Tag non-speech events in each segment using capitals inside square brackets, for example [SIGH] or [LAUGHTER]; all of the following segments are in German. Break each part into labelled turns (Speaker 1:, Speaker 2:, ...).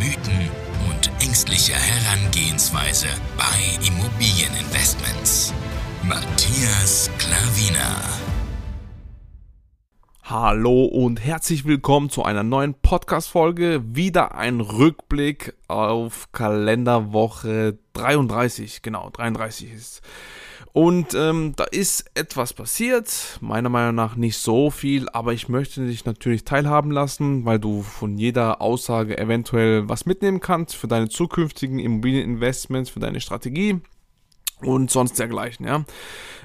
Speaker 1: Mythen und ängstliche Herangehensweise bei Immobilieninvestments. Matthias Klavina.
Speaker 2: Hallo und herzlich willkommen zu einer neuen Podcast-Folge. Wieder ein Rückblick auf Kalenderwoche 33. Genau, 33 ist und ähm, da ist etwas passiert, meiner Meinung nach nicht so viel, aber ich möchte dich natürlich teilhaben lassen, weil du von jeder Aussage eventuell was mitnehmen kannst für deine zukünftigen Immobilieninvestments, für deine Strategie und sonst dergleichen, ja.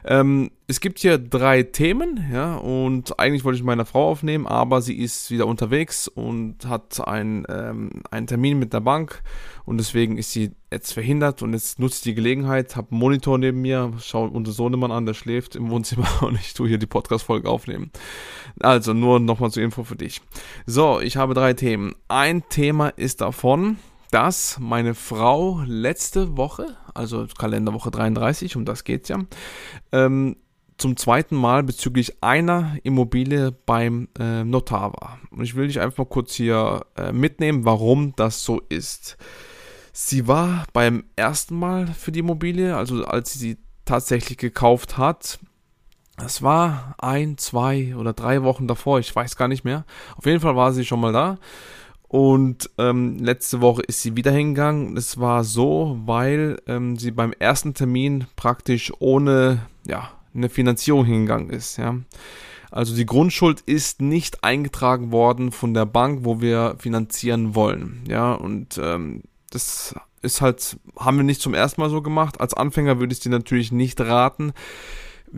Speaker 2: Ähm, es gibt hier drei Themen, ja, und eigentlich wollte ich meine Frau aufnehmen, aber sie ist wieder unterwegs und hat ein, ähm, einen Termin mit der Bank und deswegen ist sie jetzt verhindert und jetzt nutze ich die Gelegenheit, habe einen Monitor neben mir, schaue unser Sohnemann an, der schläft im Wohnzimmer [LAUGHS] und ich tue hier die Podcast-Folge aufnehmen. Also nur nochmal zur Info für dich. So, ich habe drei Themen. Ein Thema ist davon, dass meine Frau letzte Woche, also Kalenderwoche 33, um das geht's ja, ähm, zum zweiten Mal bezüglich einer Immobilie beim äh, Notar war. Und ich will dich einfach mal kurz hier äh, mitnehmen, warum das so ist. Sie war beim ersten Mal für die Immobilie, also als sie sie tatsächlich gekauft hat. Das war ein, zwei oder drei Wochen davor, ich weiß gar nicht mehr. Auf jeden Fall war sie schon mal da. Und ähm, letzte Woche ist sie wieder hingegangen. Es war so, weil ähm, sie beim ersten Termin praktisch ohne ja, eine Finanzierung hingegangen ist. Ja. Also die Grundschuld ist nicht eingetragen worden von der Bank, wo wir finanzieren wollen. Ja, und ähm, das ist halt, haben wir nicht zum ersten Mal so gemacht. Als Anfänger würde ich dir natürlich nicht raten.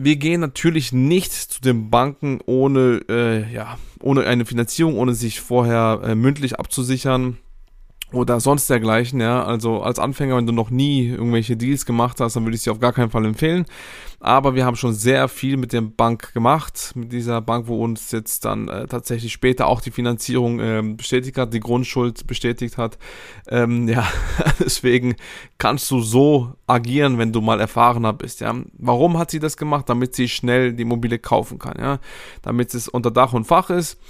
Speaker 2: Wir gehen natürlich nicht zu den Banken ohne, äh, ja, ohne eine Finanzierung, ohne sich vorher äh, mündlich abzusichern oder sonst dergleichen, ja. Also als Anfänger, wenn du noch nie irgendwelche Deals gemacht hast, dann würde ich sie auf gar keinen Fall empfehlen. Aber wir haben schon sehr viel mit der Bank gemacht, mit dieser Bank, wo uns jetzt dann äh, tatsächlich später auch die Finanzierung äh, bestätigt hat, die Grundschuld bestätigt hat. Ähm, [LAUGHS] ja, deswegen kannst du so agieren, wenn du mal erfahrener bist, ja. Warum hat sie das gemacht? Damit sie schnell die Immobilie kaufen kann, ja. Damit es unter Dach und Fach ist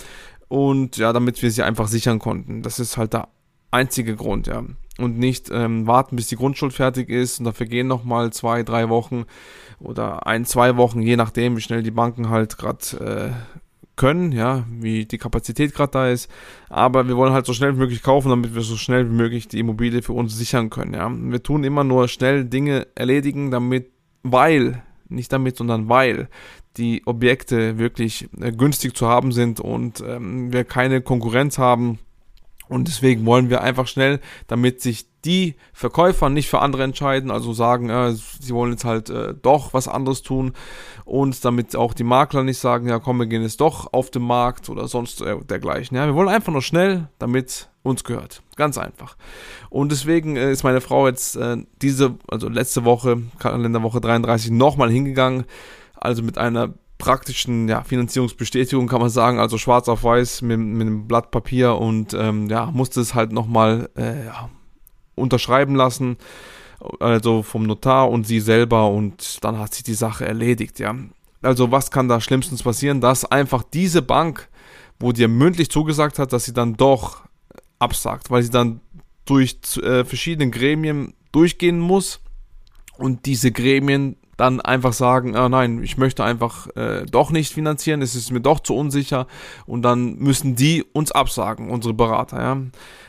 Speaker 2: und ja, damit wir sie einfach sichern konnten. Das ist halt der einzige Grund, ja. Und nicht ähm, warten, bis die Grundschuld fertig ist und dafür gehen nochmal zwei, drei Wochen oder ein, zwei Wochen, je nachdem, wie schnell die Banken halt gerade äh, können, ja, wie die Kapazität gerade da ist. Aber wir wollen halt so schnell wie möglich kaufen, damit wir so schnell wie möglich die Immobilie für uns sichern können, ja. Wir tun immer nur schnell Dinge erledigen, damit, weil, nicht damit, sondern weil die Objekte wirklich äh, günstig zu haben sind und ähm, wir keine Konkurrenz haben und deswegen wollen wir einfach schnell, damit sich die Verkäufer nicht für andere entscheiden, also sagen, äh, sie wollen jetzt halt äh, doch was anderes tun und damit auch die Makler nicht sagen, ja komm, wir gehen jetzt doch auf den Markt oder sonst äh, dergleichen. Ja, wir wollen einfach nur schnell, damit uns gehört. Ganz einfach. Und deswegen äh, ist meine Frau jetzt äh, diese, also letzte Woche, Kalenderwoche 33, nochmal hingegangen, also mit einer praktischen ja, Finanzierungsbestätigung, kann man sagen, also schwarz auf weiß mit, mit einem Blatt Papier und ähm, ja, musste es halt nochmal äh, ja, unterschreiben lassen, also vom Notar und sie selber und dann hat sich die Sache erledigt, ja. Also was kann da schlimmstens passieren, dass einfach diese Bank, wo dir mündlich zugesagt hat, dass sie dann doch absagt, weil sie dann durch äh, verschiedene Gremien durchgehen muss und diese Gremien dann einfach sagen, ah, nein, ich möchte einfach äh, doch nicht finanzieren, es ist mir doch zu unsicher und dann müssen die uns absagen, unsere Berater, ja.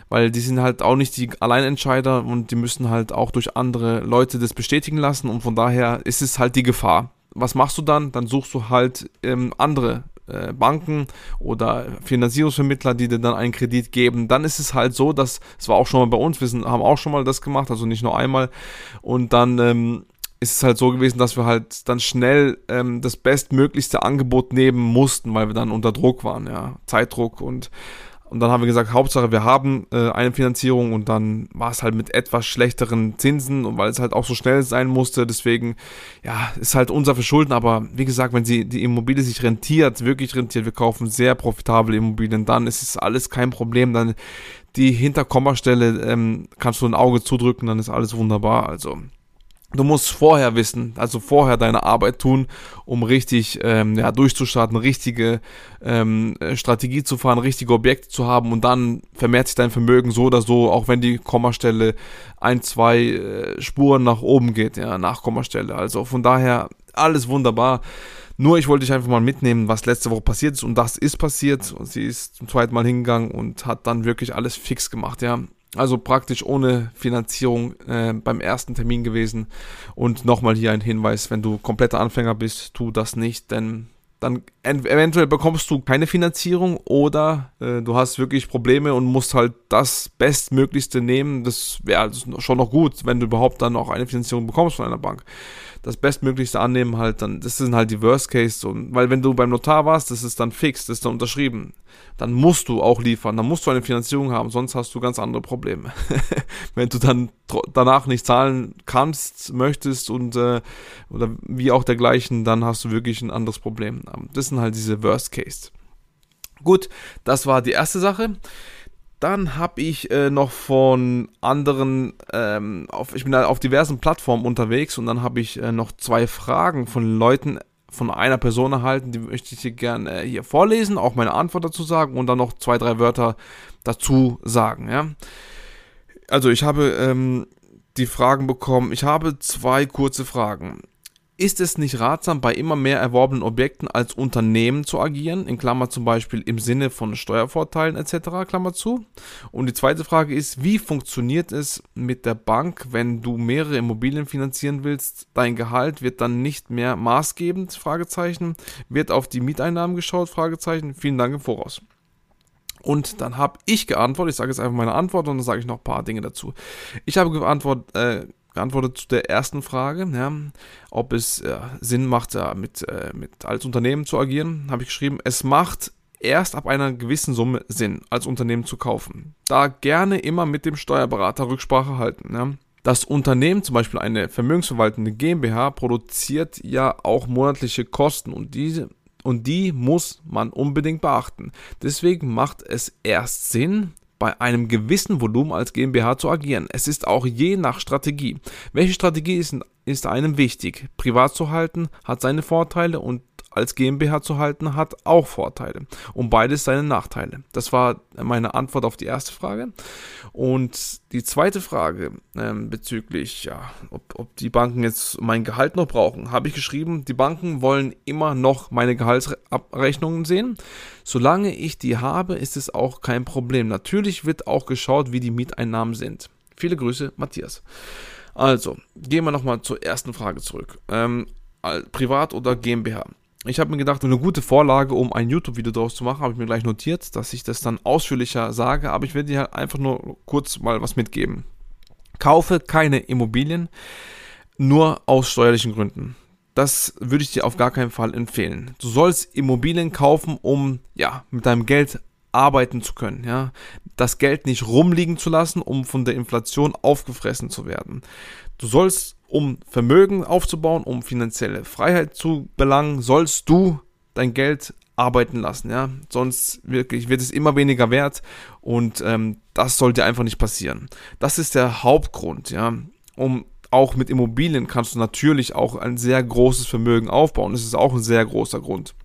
Speaker 2: Weil die sind halt auch nicht die Alleinentscheider und die müssen halt auch durch andere Leute das bestätigen lassen und von daher ist es halt die Gefahr. Was machst du dann? Dann suchst du halt ähm, andere äh, Banken oder Finanzierungsvermittler, die dir dann einen Kredit geben, dann ist es halt so, dass es war auch schon mal bei uns, wir sind, haben auch schon mal das gemacht, also nicht nur einmal und dann ähm, ist es halt so gewesen, dass wir halt dann schnell ähm, das bestmöglichste Angebot nehmen mussten, weil wir dann unter Druck waren, ja, Zeitdruck und Und dann haben wir gesagt, Hauptsache wir haben äh, eine Finanzierung und dann war es halt mit etwas schlechteren Zinsen und weil es halt auch so schnell sein musste, deswegen, ja, ist halt unser Verschulden, aber wie gesagt, wenn sie, die Immobilie sich rentiert, wirklich rentiert, wir kaufen sehr profitable Immobilien, dann ist es alles kein Problem, dann die Hinterkommastelle ähm, kannst du ein Auge zudrücken, dann ist alles wunderbar, also Du musst vorher wissen, also vorher deine Arbeit tun, um richtig ähm, ja, durchzustarten, richtige ähm, Strategie zu fahren, richtige Objekte zu haben und dann vermehrt sich dein Vermögen so oder so, auch wenn die Kommastelle ein, zwei äh, Spuren nach oben geht, ja, nach Kommastelle. Also von daher alles wunderbar. Nur ich wollte dich einfach mal mitnehmen, was letzte Woche passiert ist und das ist passiert. Und sie ist zum zweiten Mal hingegangen und hat dann wirklich alles fix gemacht, ja. Also praktisch ohne Finanzierung äh, beim ersten Termin gewesen. Und nochmal hier ein Hinweis, wenn du kompletter Anfänger bist, tu das nicht, denn dann eventuell bekommst du keine Finanzierung oder äh, du hast wirklich Probleme und musst halt das Bestmöglichste nehmen. Das wäre also schon noch gut, wenn du überhaupt dann auch eine Finanzierung bekommst von einer Bank das Bestmöglichste annehmen halt dann, das sind halt die Worst Case, so, weil wenn du beim Notar warst, das ist dann fix, das ist dann unterschrieben, dann musst du auch liefern, dann musst du eine Finanzierung haben, sonst hast du ganz andere Probleme. [LAUGHS] wenn du dann danach nicht zahlen kannst, möchtest und äh, oder wie auch dergleichen, dann hast du wirklich ein anderes Problem. Das sind halt diese Worst Case. Gut, das war die erste Sache. Dann habe ich äh, noch von anderen, ähm, auf, ich bin da auf diversen Plattformen unterwegs und dann habe ich äh, noch zwei Fragen von Leuten von einer Person erhalten, die möchte ich dir gerne äh, hier vorlesen, auch meine Antwort dazu sagen und dann noch zwei, drei Wörter dazu sagen. Ja? Also ich habe ähm, die Fragen bekommen, ich habe zwei kurze Fragen. Ist es nicht ratsam, bei immer mehr erworbenen Objekten als Unternehmen zu agieren, in Klammer zum Beispiel im Sinne von Steuervorteilen etc., Klammer zu? Und die zweite Frage ist, wie funktioniert es mit der Bank, wenn du mehrere Immobilien finanzieren willst? Dein Gehalt wird dann nicht mehr maßgebend, Fragezeichen, wird auf die Mieteinnahmen geschaut, Fragezeichen, vielen Dank im Voraus. Und dann habe ich geantwortet, ich sage jetzt einfach meine Antwort und dann sage ich noch ein paar Dinge dazu. Ich habe geantwortet, äh, geantwortet zu der ersten Frage, ja, ob es äh, Sinn macht, ja, mit, äh, mit als Unternehmen zu agieren, habe ich geschrieben, es macht erst ab einer gewissen Summe Sinn, als Unternehmen zu kaufen. Da gerne immer mit dem Steuerberater Rücksprache halten. Ja. Das Unternehmen, zum Beispiel eine vermögensverwaltende GmbH, produziert ja auch monatliche Kosten und diese und die muss man unbedingt beachten. Deswegen macht es erst Sinn, bei einem gewissen Volumen als GmbH zu agieren. Es ist auch je nach Strategie. Welche Strategie ist, ist einem wichtig? Privat zu halten hat seine Vorteile und als GmbH zu halten hat auch Vorteile. Und beides seine Nachteile. Das war meine Antwort auf die erste Frage. Und die zweite Frage ähm, bezüglich, ja, ob, ob die Banken jetzt mein Gehalt noch brauchen, habe ich geschrieben, die Banken wollen immer noch meine Gehaltsabrechnungen sehen. Solange ich die habe, ist es auch kein Problem. Natürlich wird auch geschaut, wie die Mieteinnahmen sind. Viele Grüße, Matthias. Also, gehen wir nochmal zur ersten Frage zurück. Ähm, Privat oder GmbH? Ich habe mir gedacht, eine gute Vorlage, um ein YouTube-Video daraus zu machen, habe ich mir gleich notiert, dass ich das dann ausführlicher sage, aber ich werde dir halt einfach nur kurz mal was mitgeben. Kaufe keine Immobilien, nur aus steuerlichen Gründen. Das würde ich dir auf gar keinen Fall empfehlen. Du sollst Immobilien kaufen, um ja, mit deinem Geld arbeiten zu können, ja, das Geld nicht rumliegen zu lassen, um von der Inflation aufgefressen zu werden. Du sollst um Vermögen aufzubauen, um finanzielle Freiheit zu belangen, sollst du dein Geld arbeiten lassen, ja. Sonst wirklich wird es immer weniger wert und ähm, das sollte einfach nicht passieren. Das ist der Hauptgrund, ja. Um auch mit Immobilien kannst du natürlich auch ein sehr großes Vermögen aufbauen. Das ist auch ein sehr großer Grund.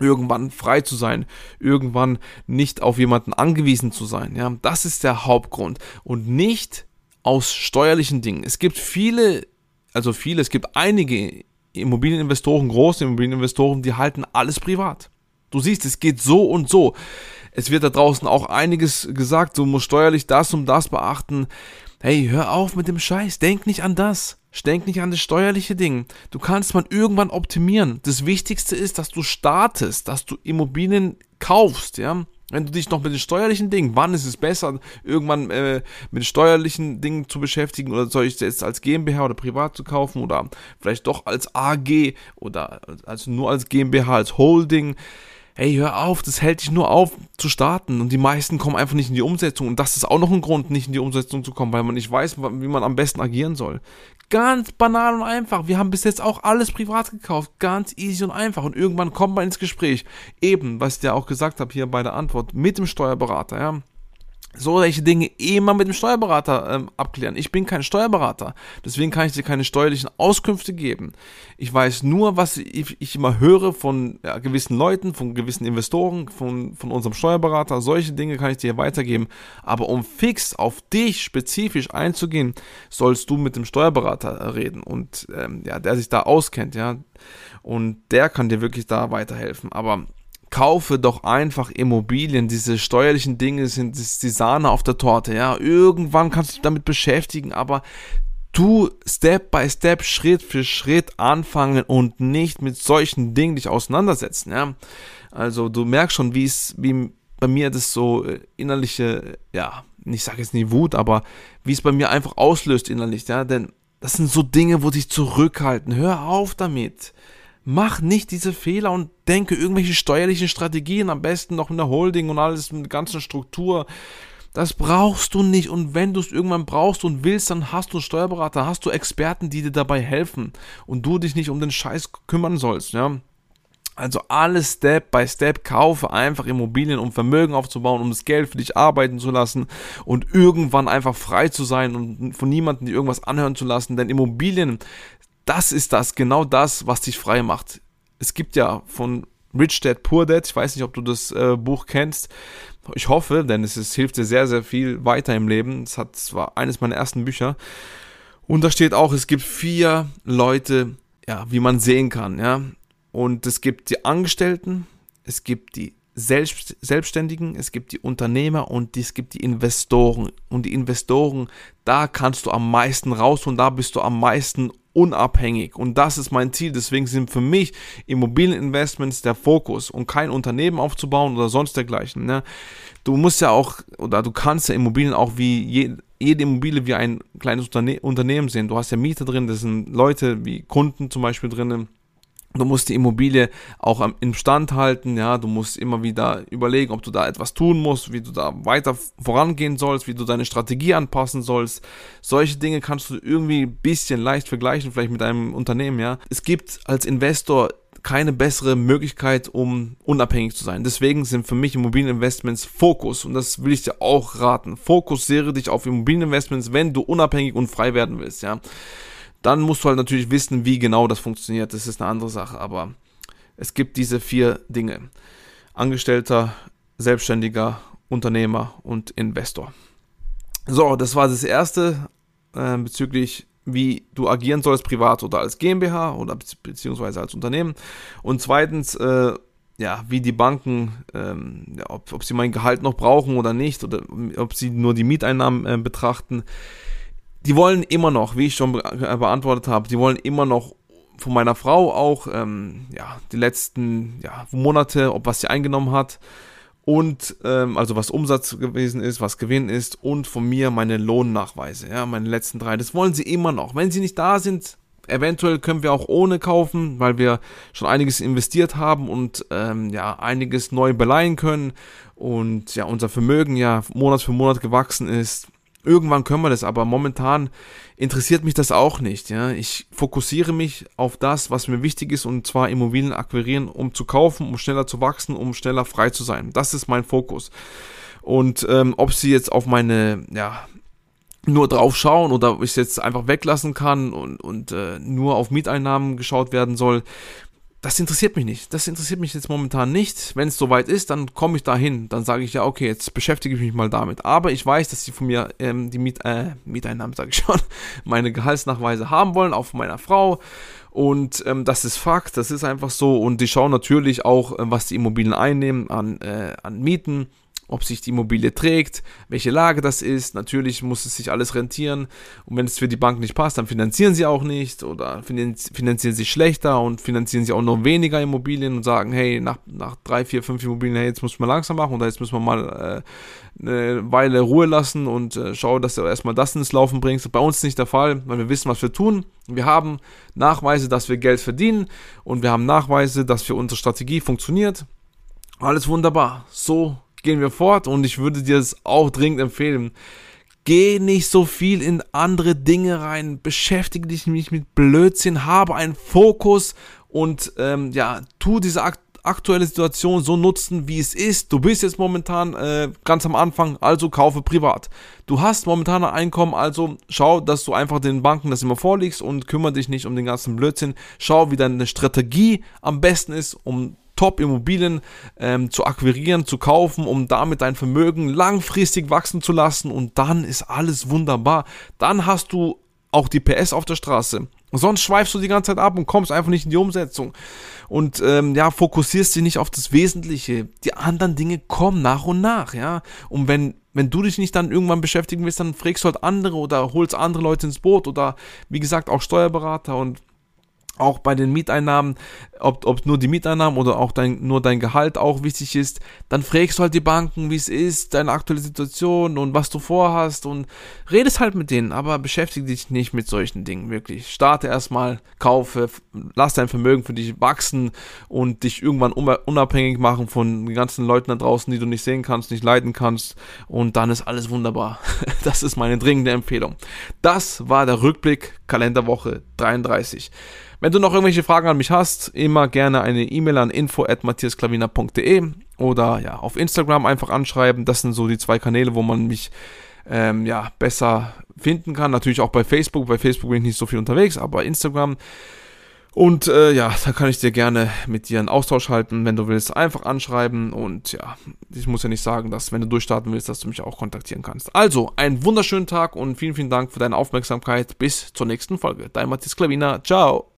Speaker 2: Irgendwann frei zu sein, irgendwann nicht auf jemanden angewiesen zu sein, ja. Das ist der Hauptgrund und nicht aus steuerlichen Dingen. Es gibt viele also viele, es gibt einige Immobilieninvestoren, große Immobilieninvestoren, die halten alles privat. Du siehst, es geht so und so. Es wird da draußen auch einiges gesagt, du musst steuerlich das und das beachten. Hey, hör auf mit dem Scheiß, denk nicht an das. Denk nicht an das steuerliche Ding. Du kannst man irgendwann optimieren. Das Wichtigste ist, dass du startest, dass du Immobilien kaufst, ja. Wenn du dich noch mit den steuerlichen Dingen, wann ist es besser, irgendwann äh, mit steuerlichen Dingen zu beschäftigen oder soll ich jetzt als GmbH oder privat zu kaufen oder vielleicht doch als AG oder also nur als GmbH, als Holding. Hey, hör auf, das hält dich nur auf zu starten und die meisten kommen einfach nicht in die Umsetzung und das ist auch noch ein Grund, nicht in die Umsetzung zu kommen, weil man nicht weiß, wie man am besten agieren soll. Ganz banal und einfach. Wir haben bis jetzt auch alles privat gekauft, ganz easy und einfach und irgendwann kommt man ins Gespräch. Eben, was ich dir auch gesagt habe hier bei der Antwort mit dem Steuerberater, ja solche Dinge immer mit dem Steuerberater ähm, abklären. Ich bin kein Steuerberater, deswegen kann ich dir keine steuerlichen Auskünfte geben. Ich weiß nur, was ich, ich immer höre von ja, gewissen Leuten, von gewissen Investoren, von, von unserem Steuerberater. Solche Dinge kann ich dir weitergeben. Aber um fix auf dich spezifisch einzugehen, sollst du mit dem Steuerberater reden und ähm, ja, der sich da auskennt, ja. Und der kann dir wirklich da weiterhelfen. Aber kaufe doch einfach Immobilien. Diese steuerlichen Dinge sind die Sahne auf der Torte. Ja, irgendwann kannst du dich damit beschäftigen, aber tu Step by Step, Schritt für Schritt anfangen und nicht mit solchen Dingen dich auseinandersetzen. Ja, also du merkst schon, wie es, wie bei mir das so äh, innerliche, ja, ich sage jetzt nie Wut, aber wie es bei mir einfach auslöst innerlich. Ja, denn das sind so Dinge, wo dich zurückhalten. Hör auf damit. Mach nicht diese Fehler und denke irgendwelche steuerlichen Strategien, am besten noch in der Holding und alles mit der ganzen Struktur. Das brauchst du nicht und wenn du es irgendwann brauchst und willst, dann hast du einen Steuerberater, hast du Experten, die dir dabei helfen und du dich nicht um den Scheiß kümmern sollst, ja. Also alles Step by Step kaufe einfach Immobilien, um Vermögen aufzubauen, um das Geld für dich arbeiten zu lassen und irgendwann einfach frei zu sein und von niemandem dir irgendwas anhören zu lassen. Denn Immobilien das ist das, genau das, was dich frei macht. Es gibt ja von Rich Dad Poor Dad, ich weiß nicht, ob du das äh, Buch kennst. Ich hoffe, denn es, es hilft dir sehr, sehr viel weiter im Leben. Es hat zwar eines meiner ersten Bücher. Und da steht auch, es gibt vier Leute, ja, wie man sehen kann, ja. Und es gibt die Angestellten, es gibt die Selbst, Selbstständigen, es gibt die Unternehmer und es gibt die Investoren. Und die Investoren, da kannst du am meisten raus und da bist du am meisten unabhängig. Und das ist mein Ziel. Deswegen sind für mich Immobilieninvestments der Fokus und kein Unternehmen aufzubauen oder sonst dergleichen. Ne? Du musst ja auch, oder du kannst ja Immobilien auch wie je, jede Immobilie wie ein kleines Unterne Unternehmen sehen. Du hast ja Mieter drin, das sind Leute wie Kunden zum Beispiel drinnen Du musst die Immobilie auch im Stand halten, ja, du musst immer wieder überlegen, ob du da etwas tun musst, wie du da weiter vorangehen sollst, wie du deine Strategie anpassen sollst. Solche Dinge kannst du irgendwie ein bisschen leicht vergleichen, vielleicht mit einem Unternehmen, ja. Es gibt als Investor keine bessere Möglichkeit, um unabhängig zu sein. Deswegen sind für mich Immobilieninvestments Fokus und das will ich dir auch raten. Fokussiere dich auf Immobilieninvestments, wenn du unabhängig und frei werden willst, ja. Dann musst du halt natürlich wissen, wie genau das funktioniert. Das ist eine andere Sache, aber es gibt diese vier Dinge. Angestellter, Selbstständiger, Unternehmer und Investor. So, das war das erste äh, bezüglich, wie du agieren sollst, privat oder als GmbH oder beziehungsweise als Unternehmen. Und zweitens, äh, ja, wie die Banken, ähm, ja, ob, ob sie mein Gehalt noch brauchen oder nicht, oder ob sie nur die Mieteinnahmen äh, betrachten die wollen immer noch, wie ich schon be äh, beantwortet habe, die wollen immer noch von meiner Frau auch ähm, ja, die letzten ja, Monate, ob was sie eingenommen hat und ähm, also was Umsatz gewesen ist, was Gewinn ist und von mir meine Lohnnachweise, ja, meine letzten drei. Das wollen sie immer noch. Wenn sie nicht da sind, eventuell können wir auch ohne kaufen, weil wir schon einiges investiert haben und ähm, ja einiges neu beleihen können und ja unser Vermögen ja Monat für Monat gewachsen ist. Irgendwann können wir das, aber momentan interessiert mich das auch nicht. Ja? Ich fokussiere mich auf das, was mir wichtig ist, und zwar Immobilien akquirieren, um zu kaufen, um schneller zu wachsen, um schneller frei zu sein. Das ist mein Fokus. Und ähm, ob sie jetzt auf meine, ja, nur drauf schauen oder ich es jetzt einfach weglassen kann und, und äh, nur auf Mieteinnahmen geschaut werden soll, das interessiert mich nicht. Das interessiert mich jetzt momentan nicht. Wenn es soweit ist, dann komme ich dahin. Dann sage ich ja, okay, jetzt beschäftige ich mich mal damit. Aber ich weiß, dass sie von mir ähm, die Miet, äh, Mieteinnahmen, sage ich schon, [LAUGHS] meine Gehaltsnachweise haben wollen, auch von meiner Frau. Und ähm, das ist Fakt, das ist einfach so. Und die schauen natürlich auch, äh, was die Immobilien einnehmen an, äh, an Mieten ob sich die Immobilie trägt, welche Lage das ist. Natürlich muss es sich alles rentieren. Und wenn es für die Bank nicht passt, dann finanzieren sie auch nicht oder finanzieren sie schlechter und finanzieren sie auch noch weniger Immobilien und sagen, hey, nach, nach drei, vier, fünf Immobilien, hey, jetzt muss man langsam machen oder jetzt müssen wir mal äh, eine Weile Ruhe lassen und äh, schauen, dass du erstmal das ins Laufen bringst. Bei uns ist nicht der Fall, weil wir wissen, was wir tun. Wir haben Nachweise, dass wir Geld verdienen und wir haben Nachweise, dass für unsere Strategie funktioniert. Alles wunderbar. So gehen wir fort und ich würde dir es auch dringend empfehlen. Geh nicht so viel in andere Dinge rein, beschäftige dich nicht mit Blödsinn, habe einen Fokus und ähm, ja, tu diese Akt aktuelle Situation so nutzen, wie es ist. Du bist jetzt momentan äh, ganz am Anfang, also kaufe privat. Du hast momentan ein Einkommen, also schau, dass du einfach den Banken das immer vorlegst und kümmere dich nicht um den ganzen Blödsinn. Schau, wie deine Strategie am besten ist, um Top-Immobilien ähm, zu akquirieren, zu kaufen, um damit dein Vermögen langfristig wachsen zu lassen und dann ist alles wunderbar. Dann hast du auch die PS auf der Straße. Sonst schweifst du die ganze Zeit ab und kommst einfach nicht in die Umsetzung. Und ähm, ja, fokussierst dich nicht auf das Wesentliche. Die anderen Dinge kommen nach und nach, ja. Und wenn, wenn du dich nicht dann irgendwann beschäftigen willst, dann fragst du halt andere oder holst andere Leute ins Boot oder wie gesagt auch Steuerberater und auch bei den Mieteinnahmen, ob, ob nur die Mieteinnahmen oder auch dein, nur dein Gehalt auch wichtig ist, dann fragst du halt die Banken, wie es ist, deine aktuelle Situation und was du vorhast und redest halt mit denen, aber beschäftige dich nicht mit solchen Dingen, wirklich. Starte erstmal, kaufe, lass dein Vermögen für dich wachsen und dich irgendwann unabhängig machen von den ganzen Leuten da draußen, die du nicht sehen kannst, nicht leiden kannst und dann ist alles wunderbar. [LAUGHS] Das ist meine dringende Empfehlung. Das war der Rückblick Kalenderwoche 33. Wenn du noch irgendwelche Fragen an mich hast, immer gerne eine E-Mail an info@matthiasklavina.de oder ja, auf Instagram einfach anschreiben. Das sind so die zwei Kanäle, wo man mich ähm, ja, besser finden kann. Natürlich auch bei Facebook. Bei Facebook bin ich nicht so viel unterwegs, aber Instagram. Und äh, ja, da kann ich dir gerne mit dir einen Austausch halten, wenn du willst. Einfach anschreiben und ja, ich muss ja nicht sagen, dass wenn du durchstarten willst, dass du mich auch kontaktieren kannst. Also, einen wunderschönen Tag und vielen, vielen Dank für deine Aufmerksamkeit. Bis zur nächsten Folge. Dein Matthias Klavina. Ciao.